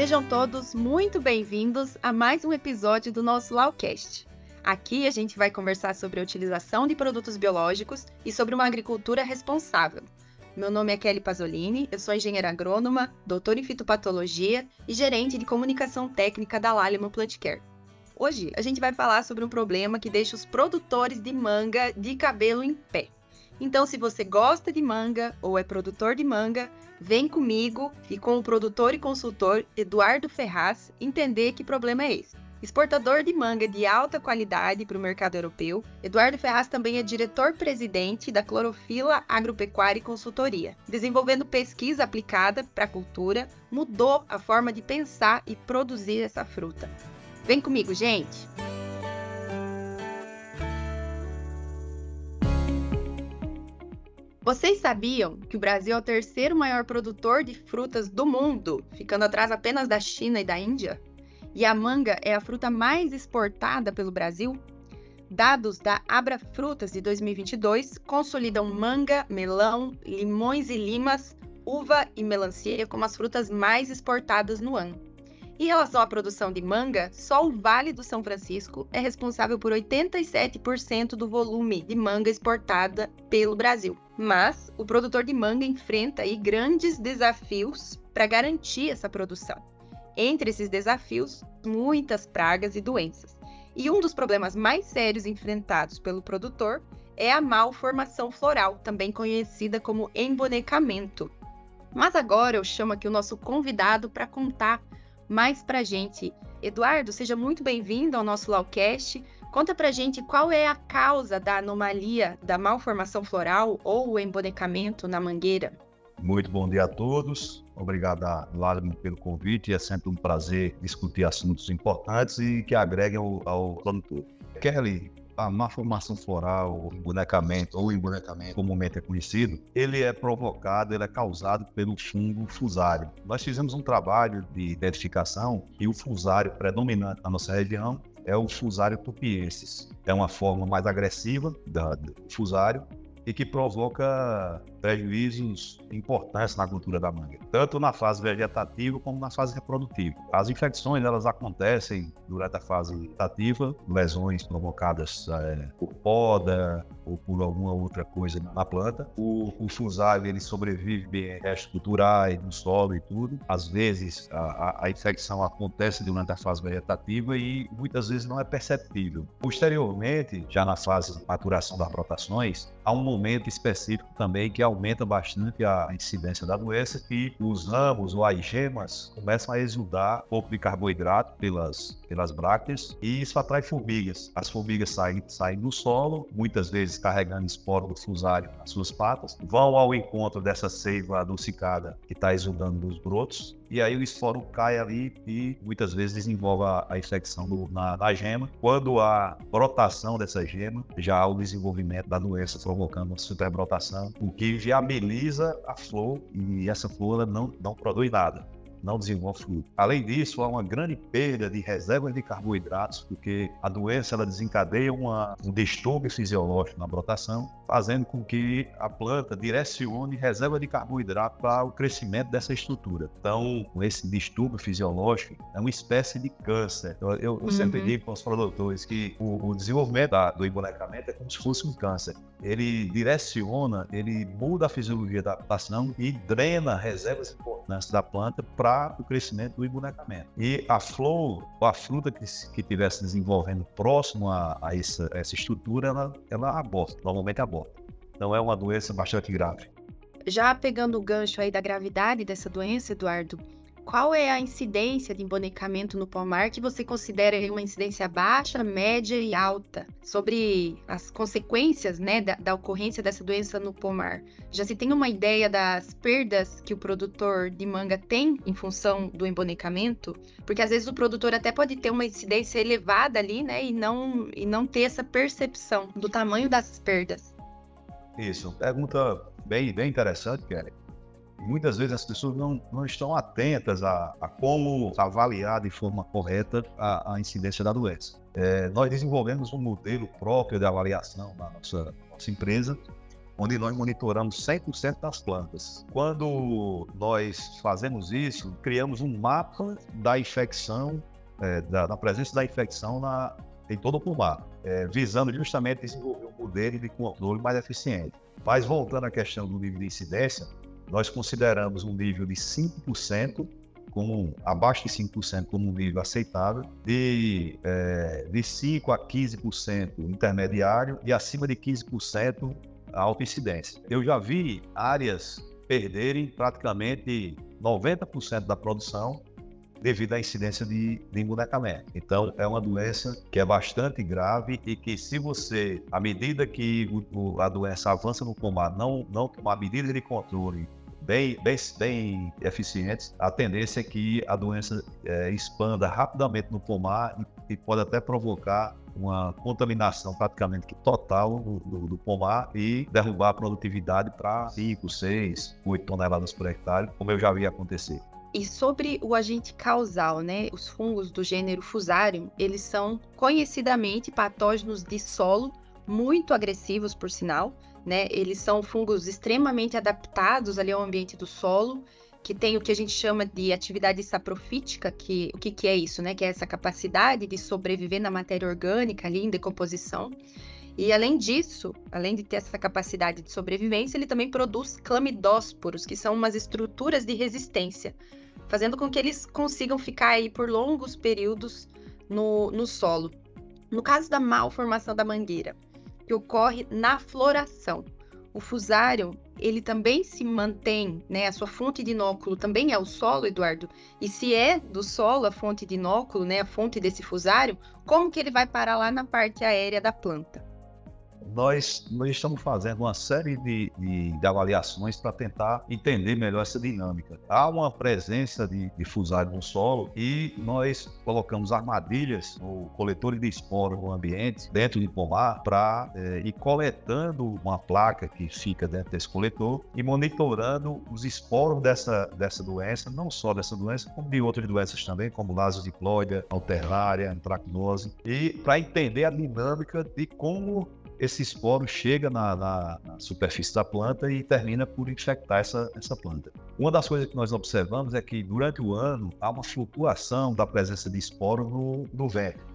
Sejam todos muito bem-vindos a mais um episódio do nosso Lawcast. Aqui a gente vai conversar sobre a utilização de produtos biológicos e sobre uma agricultura responsável. Meu nome é Kelly Pasolini, eu sou engenheira agrônoma, doutora em fitopatologia e gerente de comunicação técnica da Lallemand Plant Care. Hoje a gente vai falar sobre um problema que deixa os produtores de manga de cabelo em pé. Então, se você gosta de manga ou é produtor de manga, vem comigo e com o produtor e consultor Eduardo Ferraz entender que problema é esse. Exportador de manga de alta qualidade para o mercado europeu, Eduardo Ferraz também é diretor-presidente da Clorofila Agropecuária e Consultoria. Desenvolvendo pesquisa aplicada para a cultura, mudou a forma de pensar e produzir essa fruta. Vem comigo, gente! Vocês sabiam que o Brasil é o terceiro maior produtor de frutas do mundo, ficando atrás apenas da China e da Índia? E a manga é a fruta mais exportada pelo Brasil? Dados da Abra Frutas de 2022 consolidam manga, melão, limões e limas, uva e melancia como as frutas mais exportadas no ano. Em relação à produção de manga, só o Vale do São Francisco é responsável por 87% do volume de manga exportada pelo Brasil. Mas o produtor de manga enfrenta aí grandes desafios para garantir essa produção. Entre esses desafios, muitas pragas e doenças. E um dos problemas mais sérios enfrentados pelo produtor é a malformação floral, também conhecida como embonecamento. Mas agora eu chamo aqui o nosso convidado para contar mais pra gente. Eduardo, seja muito bem-vindo ao nosso Lawcast. Conta pra gente qual é a causa da anomalia da malformação floral ou o embonecamento na mangueira. Muito bom dia a todos. Obrigado, Lálimo, pelo convite. É sempre um prazer discutir assuntos importantes e que agreguem ao, ao produtor. Kelly, a malformação floral, o embonecamento ou embonecamento comumente é conhecido, ele é provocado, ele é causado pelo fungo fusário. Nós fizemos um trabalho de identificação e o fusário predominante na nossa região é o fusário tupiensis. É uma forma mais agressiva do fusário e que provoca prejuízos importantes na cultura da manga, tanto na fase vegetativa como na fase reprodutiva. As infecções elas acontecem durante a fase vegetativa, lesões provocadas é, por poda ou por alguma outra coisa na planta. O, o fusário ele sobrevive bem em restos culturais, no solo e tudo. Às vezes a, a, a infecção acontece durante a fase vegetativa e muitas vezes não é perceptível. Posteriormente, já na fase de maturação das brotações, há um momento específico também que aumenta bastante a incidência da doença, que os ramos ou as gemas começam a exudar um pouco de carboidrato pelas, pelas brácteas e isso atrai formigas. As formigas saem, saem do solo, muitas vezes carregando esporo do fusário nas suas patas, vão ao encontro dessa seiva adocicada que está exudando dos brotos e aí o esporo cai ali e muitas vezes desenvolve a, a infecção do, na, na, gema. Quando há brotação dessa gema, já há o desenvolvimento da doença provocando uma superbrotação, o que viabiliza a flor e essa flor não, não produz nada não desenvolve fruto. Além disso, há uma grande perda de reservas de carboidratos, porque a doença ela desencadeia uma, um distúrbio fisiológico na brotação, fazendo com que a planta direcione reserva de carboidrato para o crescimento dessa estrutura. Então, esse distúrbio fisiológico é uma espécie de câncer. Então, eu, eu uhum. sempre digo para os produtores que o, o desenvolvimento da, do embonecamento é como se fosse um câncer. Ele direciona, ele muda a fisiologia da planta e drena reservas importantes da planta para o crescimento do embonecamento. E a flor, a fruta que estivesse desenvolvendo próximo a, a, essa, essa, estrutura, ela, ela aborta, normalmente aborta. Então é uma doença bastante grave. Já pegando o gancho aí da gravidade dessa doença, Eduardo, qual é a incidência de embonecamento no pomar que você considera uma incidência baixa, média e alta sobre as consequências né, da, da, ocorrência dessa doença no pomar? Já se tem uma ideia das perdas que o produtor de manga tem em função do embonecamento? Porque às vezes o produtor até pode ter uma incidência elevada ali, né, e não, e não ter essa percepção do tamanho das perdas. Isso, pergunta bem, bem interessante, Kelly muitas vezes as pessoas não, não estão atentas a, a como avaliar de forma correta a, a incidência da doença. É, nós desenvolvemos um modelo próprio de avaliação na nossa, nossa empresa, onde nós monitoramos 100% das plantas. Quando nós fazemos isso, criamos um mapa da infecção, é, da, da, presença da infecção na, em todo o pomar, é, visando justamente desenvolver um modelo de controle mais eficiente. Mas voltando à questão do nível de incidência, nós consideramos um nível de 5% como abaixo de 5% como um nível aceitável, de, é, de 5% a 15% intermediário e acima de 15% alta incidência. Eu já vi áreas perderem praticamente 90% da produção devido à incidência de, de embonecamento. Então, é uma doença que é bastante grave e que se você, à medida que o, a doença avança no pomar, não, não tomar medidas de controle bem, bem, bem eficientes, a tendência é que a doença é, expanda rapidamente no pomar e, e, pode até provocar uma contaminação praticamente total do, do, pomar e derrubar a produtividade para 5, 6, 8 toneladas por hectare, como eu já vi acontecer. E sobre o agente causal, né? Os fungos do gênero Fusarium, eles são conhecidamente patógenos de solo, muito agressivos, por sinal, né? Eles são fungos extremamente adaptados ali ao ambiente do solo, que tem o que a gente chama de atividade saprofítica, que o que, que é isso, né? Que é essa capacidade de sobreviver na matéria orgânica ali em decomposição. E além disso, além de ter essa capacidade de sobrevivência, ele também produz clamidósporos, que são umas estruturas de resistência, fazendo com que eles consigam ficar aí por longos períodos no, no solo. No caso da malformação da mangueira, que ocorre na floração. O fusário, ele também se mantém, né? A sua fonte de inóculo também é o solo, Eduardo. E se é do solo a fonte de inóculo, né? A fonte desse fusário, como que ele vai parar lá na parte aérea da planta? Nós, nós estamos fazendo uma série de, de, de avaliações para tentar entender melhor essa dinâmica. Há uma presença de, de fusário no solo e nós colocamos armadilhas ou coletores de esporos no ambiente, dentro de pomar, para é, ir coletando uma placa que fica dentro desse coletor e monitorando os esporos dessa, dessa doença, não só dessa doença, como de outras doenças também, como lasodiploide, alternária, antracnose, e para entender a dinâmica de como esse esporo chega na, na, na, superfície da planta e termina por infectar essa, essa planta. Uma das coisas que nós observamos é que durante o ano há uma flutuação da presença de esporo no, no.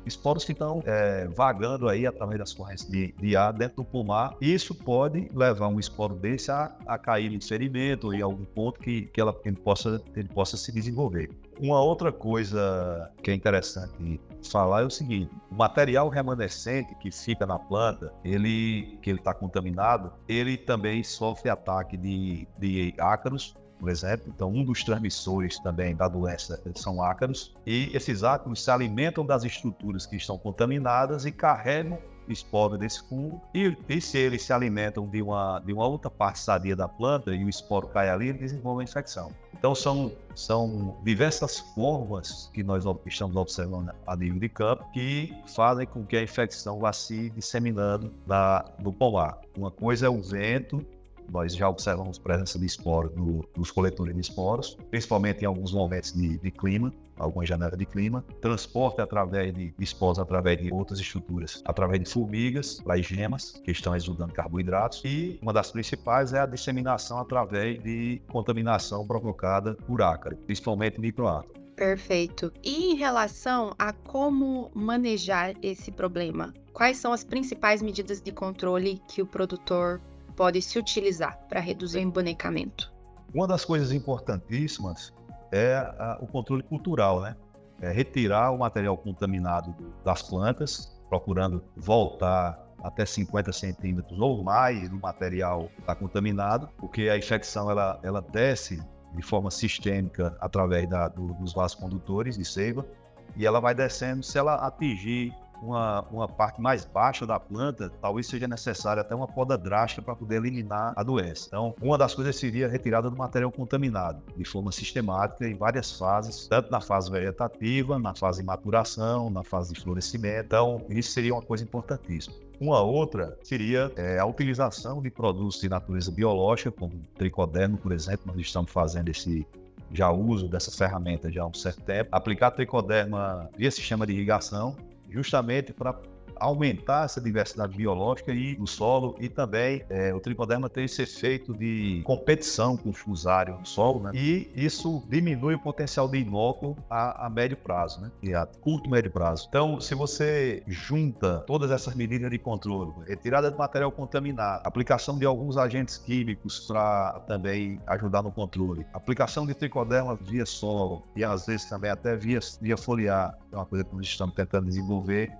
Esporos ficam é, vagando aí através das correntes de, de, ar dentro do pulmar. Isso pode levar um esporo desse a, a cair em ferimento ou em algum ponto que, que, ela, ele, possa, ele possa se desenvolver. Uma outra coisa que é interessante falar é o seguinte: o material remanescente que fica na planta, ele que ele está contaminado, ele também sofre ataque de, de ácaros por exemplo. Então, um dos transmissores também da doença são ácaros. E esses ácaros se alimentam das estruturas que estão contaminadas e carregam esporo desse fungo. E, e, se eles se alimentam de uma, de uma outra parte sadia da planta e o esporo cai ali, ele desenvolve a infecção. Então, são, são diversas formas que nós estamos observando a nível de campo que fazem com que a infecção vá se disseminando na, no pomar. Uma coisa é o vento, nós já observamos presença de esporos no, nos coletores de esporos, principalmente em alguns momentos de, de clima, algumas janelas de clima, transporte através de, de esporos através de outras estruturas, através de formigas, gemas, que estão exudando carboidratos, e uma das principais é a disseminação através de contaminação provocada por ácaro, principalmente microátomo. Perfeito. E em relação a como manejar esse problema? Quais são as principais medidas de controle que o produtor pode se utilizar para reduzir o embonecamento? Uma das coisas importantíssimas é a, o controle cultural, né? É retirar o material contaminado das plantas, procurando voltar até 50 centímetros ou mais do material está contaminado, porque a infecção ela, ela desce de forma sistêmica através da, do, dos vasos condutores de seiva e ela vai descendo. Se ela atingir uma, uma parte mais baixa da planta, talvez seja necessária até uma poda drástica para poder eliminar a doença. Então, uma das coisas seria a retirada do material contaminado, de forma sistemática, em várias fases, tanto na fase vegetativa, na fase de maturação, na fase de florescimento. Então, isso seria uma coisa importantíssima. Uma outra seria é, a utilização de produtos de natureza biológica, como tricodermo, por exemplo. Nós estamos fazendo esse já uso dessa ferramenta já há um certo tempo. Aplicar tricoderma via sistema de irrigação, justamente para aumentar essa diversidade biológica e no solo e também é, o tricoderma tem esse efeito de competição com o fusário no solo, né? E isso diminui o potencial de inóculo a, a médio prazo, né? E a curto médio prazo. Então, se você junta todas essas medidas de controle, retirada de material contaminado, aplicação de alguns agentes químicos para também ajudar no controle, aplicação de tricoderma via solo e às vezes também até via, via foliar, é uma coisa que nós estamos tentando desenvolver,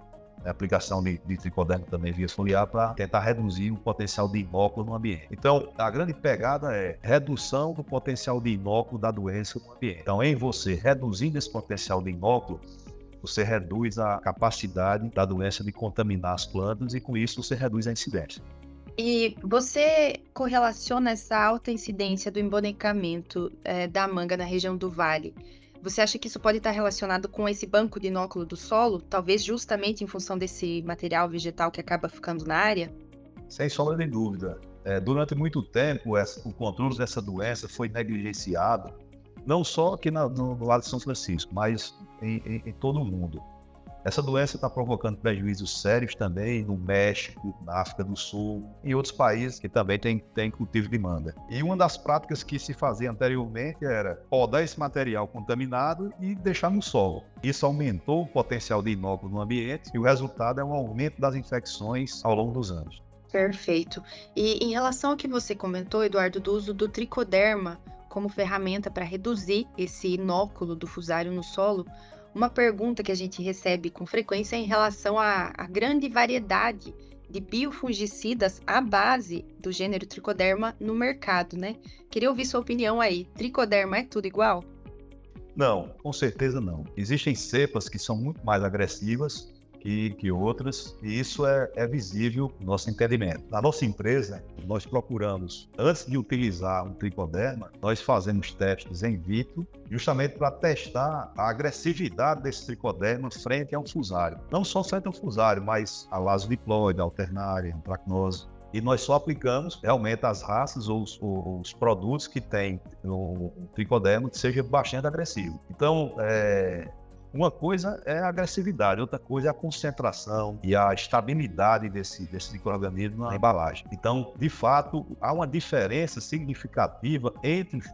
a aplicação de, de tricoderma também via foliar para tentar reduzir o potencial de inóculo no ambiente. Então, a grande pegada é redução do potencial de inóculo da doença no ambiente. Então, em você reduzindo esse potencial de inóculo, você reduz a capacidade da doença de contaminar as plantas e com isso você reduz a incidência. E você correlaciona essa alta incidência do embonecamento é, da manga na região do Vale você acha que isso pode estar relacionado com esse banco de inóculo do solo, talvez justamente em função desse material vegetal que acaba ficando na área? Sem sombra de dúvida. É, durante muito tempo, essa, o controle dessa doença foi negligenciado, não só aqui na, no, lado de São Francisco, mas em, em, em todo o mundo. Essa doença está provocando prejuízos sérios também no México, na África do Sul e outros países que também têm, têm cultivo de manga. E uma das práticas que se fazia anteriormente era podar esse material contaminado e deixar no solo. Isso aumentou o potencial de inóculo no ambiente e o resultado é um aumento das infecções ao longo dos anos. Perfeito. E em relação ao que você comentou, Eduardo, do uso do tricoderma como ferramenta para reduzir esse inóculo do fusário no solo, uma pergunta que a gente recebe com frequência é em relação à, à grande variedade de biofungicidas à base do gênero tricoderma no mercado, né? Queria ouvir sua opinião aí. Tricoderma é tudo igual? Não, com certeza não. Existem cepas que são muito mais agressivas que, que outras, e isso é, é visível no nosso entendimento. Na nossa empresa, nós procuramos, antes de utilizar um tricoderma, nós fazemos testes em vitro, justamente para testar a agressividade desse tricoderma frente ao fusário. Não só frente ao fusário, mas a lasodiploide, a alternária, a tracnose. E nós só aplicamos realmente as raças ou os, os produtos que tem no tricoderma que seja bastante agressivo. Então, é, uma coisa é a agressividade, outra coisa é a concentração e a estabilidade desse, desse microorganismo na embalagem. Então, de fato, há uma diferença significativa entre os,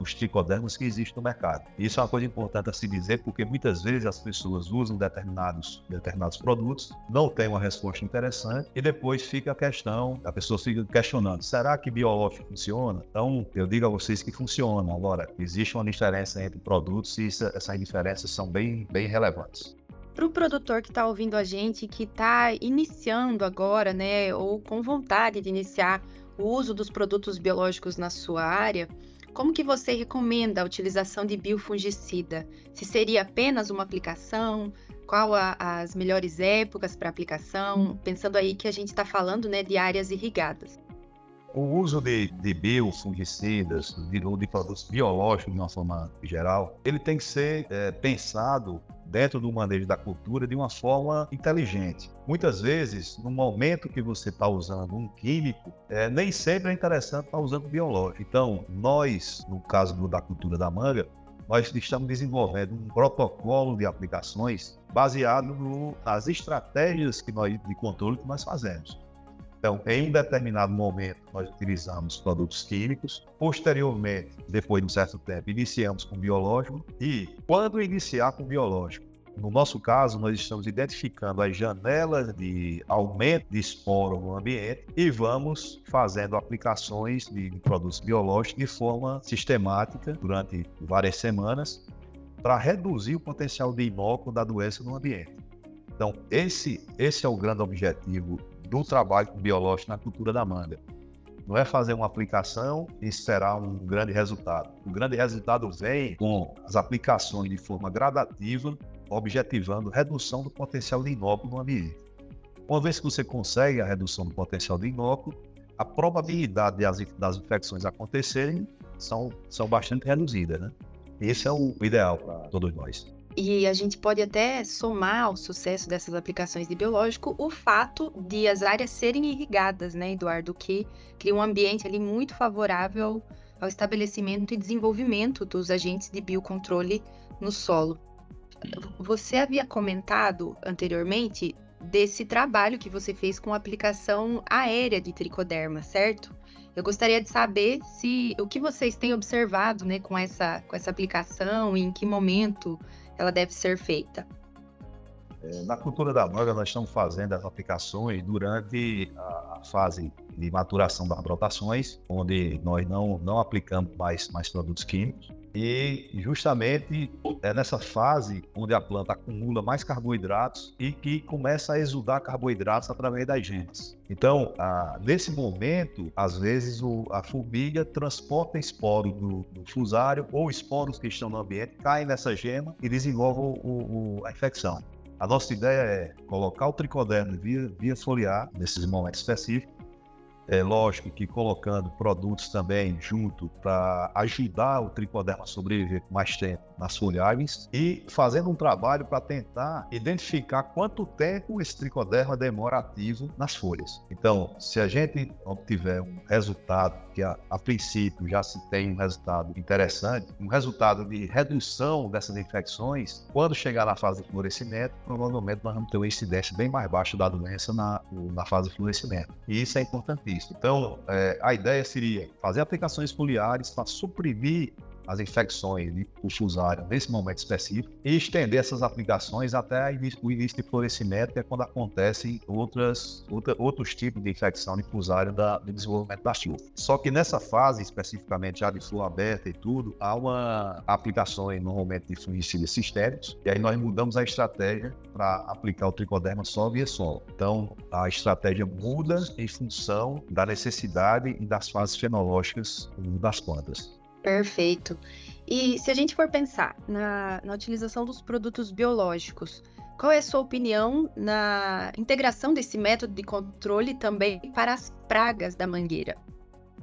os tricodermas que existem no mercado. Isso é uma coisa importante a se dizer, porque muitas vezes as pessoas usam determinados, determinados produtos, não tem uma resposta interessante e depois fica a questão, a pessoa fica questionando, será que biológico funciona? Então, eu digo a vocês que funciona. Agora, existe uma diferença entre produtos e isso, essas diferenças são bem bem, relevantes. Para o produtor que está ouvindo a gente, que está iniciando agora, né, ou com vontade de iniciar o uso dos produtos biológicos na sua área, como que você recomenda a utilização de biofungicida? Se seria apenas uma aplicação? Qual a, as melhores épocas para aplicação? Pensando aí que a gente está falando né, de áreas irrigadas. O uso de, de biofungicidas, de, de produtos biológicos de uma forma geral, ele tem que ser é, pensado dentro do manejo da cultura de uma forma inteligente. Muitas vezes, no momento que você está usando um químico, é, nem sempre é interessante estar tá usando biológico. Então, nós, no caso do, da cultura da manga, nós estamos desenvolvendo um protocolo de aplicações baseado no, nas estratégias que nós, de controle que nós fazemos. Então, em um determinado momento, nós utilizamos produtos químicos. Posteriormente, depois de um certo tempo, iniciamos com biológico. E quando iniciar com biológico, no nosso caso, nós estamos identificando as janelas de aumento de esporo no ambiente e vamos fazendo aplicações de produtos biológicos de forma sistemática durante várias semanas para reduzir o potencial de inóculo da doença no ambiente. Então, esse, esse é o grande objetivo do trabalho biológico na cultura da manga. Não é fazer uma aplicação e esperar um grande resultado. O grande resultado vem com as aplicações de forma gradativa, objetivando redução do potencial de inóculo no ambiente. Uma vez que você consegue a redução do potencial de inóculo, a probabilidade das, das infecções acontecerem são, são bastante reduzidas. Né? Esse é o ideal para todos nós. E a gente pode até somar ao sucesso dessas aplicações de biológico o fato de as áreas serem irrigadas, né, Eduardo? Que cria um ambiente ali muito favorável ao estabelecimento e desenvolvimento dos agentes de biocontrole no solo. Você havia comentado anteriormente desse trabalho que você fez com a aplicação aérea de tricoderma, certo? Eu gostaria de saber se o que vocês têm observado né, com, essa, com essa aplicação e em que momento ela deve ser feita. É, na cultura da manga, nós estamos fazendo as aplicações durante a fase de maturação das brotações, onde nós não, não aplicamos mais, mais produtos químicos. E justamente é nessa fase onde a planta acumula mais carboidratos e que começa a exudar carboidratos através das genes. Então, nesse momento, às vezes o, a formiga transporta esporos do, do, fusário ou esporos que estão no ambiente, caem nessa gema e desenvolvem o, o, a infecção. A nossa ideia é colocar o tricodermo via, via foliar, nesses momentos específicos, é lógico que colocando produtos também junto para ajudar o tricoderma a sobreviver mais tempo nas folhagens e fazendo um trabalho para tentar identificar quanto tempo esse tricoderma demora ativo nas folhas. Então, se a gente obtiver um resultado que a, a princípio já se tem um resultado interessante, um resultado de redução dessas infecções, quando chegar na fase de florescimento, provavelmente nós vamos ter uma incidência bem mais baixa da doença na, na fase de florescimento. E isso é importantíssimo. Então, é, a ideia seria fazer aplicações foliares para suprimir as infecções de fusário nesse momento específico e estender essas aplicações até o início de florescimento, que é quando acontecem outras, outra, outros tipos de infecção de fusário da, do desenvolvimento da chuva. Só que nessa fase, especificamente já de flor aberta e tudo, há uma aplicação normalmente de fungicidas sistêmicos, e aí nós mudamos a estratégia para aplicar o tricoderma só via solo. Então, a estratégia muda em função da necessidade e das fases fenológicas das plantas. Perfeito. E se a gente for pensar na, na utilização dos produtos biológicos, qual é a sua opinião na integração desse método de controle também para as pragas da mangueira?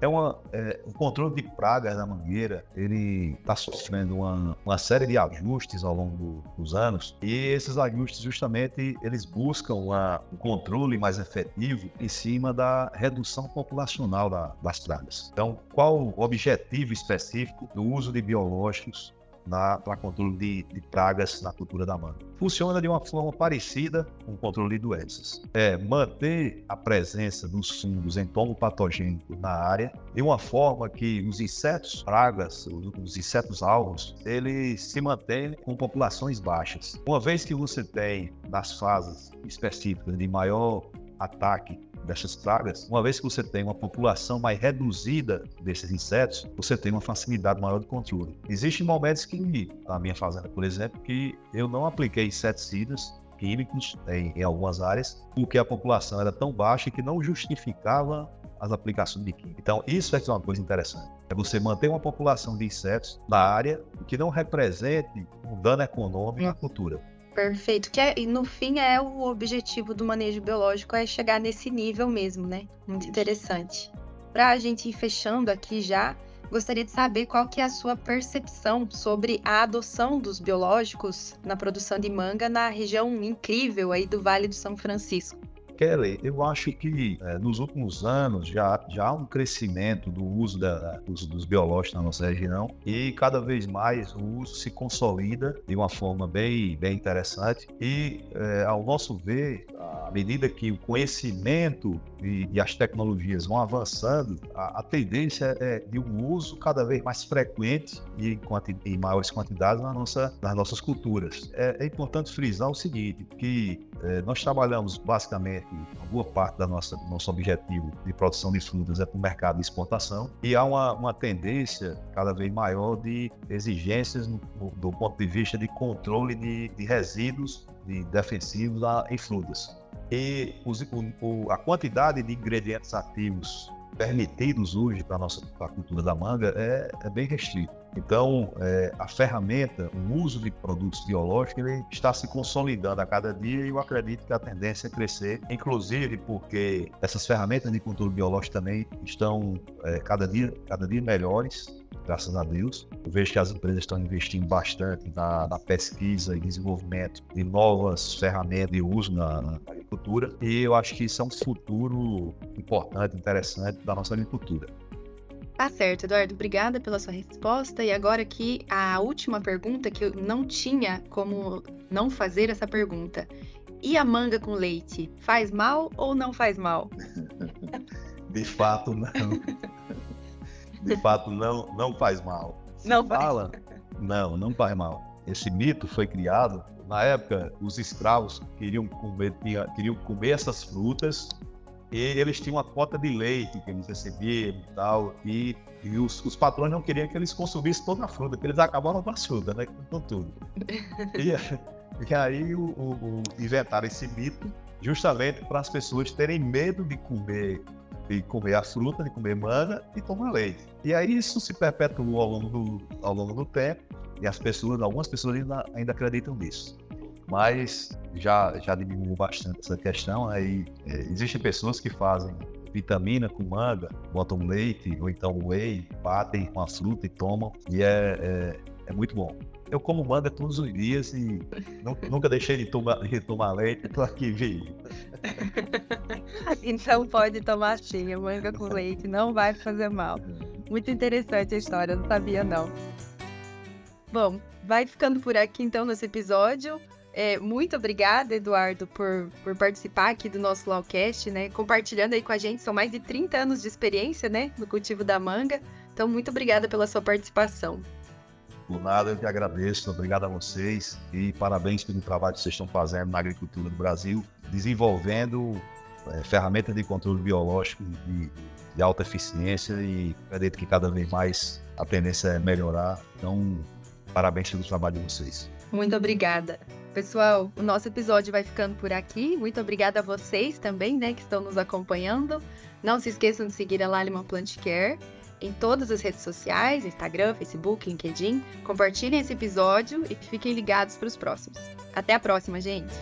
É uma, é, o controle de pragas da mangueira, ele está sofrendo uma, uma série de ajustes ao longo dos anos e esses ajustes justamente eles buscam uma, um controle mais efetivo em cima da redução populacional da, das pragas. Então, qual o objetivo específico do uso de biológicos para controle de, de, pragas na cultura da manga. Funciona de uma forma parecida com o controle de doenças. É manter a presença dos fungos entomopatogênicos na área de uma forma que os insetos pragas, os insetos alvos, eles se mantenham com populações baixas. Uma vez que você tem nas fases específicas de maior ataque dessas pragas, uma vez que você tem uma população mais reduzida desses insetos, você tem uma facilidade maior de controle. Existem momentos que, na minha fazenda, por exemplo, que eu não apliquei inseticidas químicos em, em algumas áreas, porque a população era tão baixa que não justificava as aplicações de química. Então, isso é uma coisa interessante. É você manter uma população de insetos na área que não represente um dano econômico à cultura. Perfeito. Que é, no fim é o objetivo do manejo biológico é chegar nesse nível mesmo, né? Muito interessante. Para a gente ir fechando aqui já, gostaria de saber qual que é a sua percepção sobre a adoção dos biológicos na produção de manga na região incrível aí do Vale do São Francisco. Kelly, eu acho que é, nos últimos anos já, já há um crescimento do uso da, dos, dos, biológicos na nossa região e cada vez mais o uso se consolida de uma forma bem, bem interessante e, é, ao nosso ver, à medida que o conhecimento e, e as tecnologias vão avançando, a, a, tendência é de um uso cada vez mais frequente e em, quanti, em maiores quantidades na nossa, nas nossas culturas. É, é importante frisar o seguinte, que é, nós trabalhamos basicamente, uma boa parte da nossa nosso objetivo de produção de frutas é para o mercado de exportação e há uma, uma tendência cada vez maior de exigências no, do ponto de vista de controle de, de resíduos de defensivos em frutas. E o, a quantidade de ingredientes ativos permitidos hoje para a nossa pra cultura da manga é, é bem restrito. Então, é, a ferramenta, o uso de produtos biológicos, ele está se consolidando a cada dia e eu acredito que a tendência é crescer, inclusive porque essas ferramentas de controle biológico também estão é, cada, dia, cada dia melhores graças a Deus. Eu vejo que as empresas estão investindo bastante na, na pesquisa e desenvolvimento de novas ferramentas de uso na, na, agricultura e eu acho que isso é um futuro importante, interessante da nossa agricultura. Tá certo, Eduardo. Obrigada pela sua resposta. E agora aqui a última pergunta, que eu não tinha como não fazer essa pergunta. E a manga com leite, faz mal ou não faz mal? De fato, não. De fato, não, não faz mal. Se não fala? Faz. Não, não faz mal. Esse mito foi criado na época. Os escravos queriam comer, queriam comer essas frutas e eles tinham uma cota de leite que eles recebiam e tal. E, e os, os, patrões não queriam que eles consumissem toda a fruta, porque eles acabavam com a fruta, né? Com tudo. E, e aí o, o, o, inventaram esse mito justamente para as pessoas terem medo de comer de comer a fruta, de comer manga e tomar leite. E aí isso se perpetuou ao longo do, ao longo do tempo e as pessoas, algumas pessoas ainda, ainda acreditam nisso. Mas já, já diminuiu bastante essa questão. Aí é, existem pessoas que fazem vitamina com manga, botam leite ou então whey, batem com a fruta e tomam. E é, é, é muito bom. Eu como manga todos os dias e nunca deixei de tomar, de tomar leite, estou aqui vivo. então pode tomar sim, manga com leite, não vai fazer mal. Muito interessante a história, não sabia não. Bom, vai ficando por aqui então nesse episódio. É, muito obrigada, Eduardo, por, por participar aqui do nosso Lawcast, né? Compartilhando aí com a gente, são mais de 30 anos de experiência, né? No cultivo da manga. Então, muito obrigada pela sua participação. Por nada, eu que agradeço. Obrigado a vocês e parabéns pelo trabalho que vocês estão fazendo na agricultura do Brasil, desenvolvendo é, ferramentas de controle biológico de, de alta eficiência e acredito que cada vez mais a tendência é melhorar. Então, parabéns pelo trabalho de vocês. Muito obrigada. Pessoal, o nosso episódio vai ficando por aqui. Muito obrigada a vocês também, né, que estão nos acompanhando. Não se esqueçam de seguir a Laliman Plant Care em todas as redes sociais, Instagram, Facebook, LinkedIn. Compartilhem esse episódio e fiquem ligados para os próximos. Até a próxima, gente!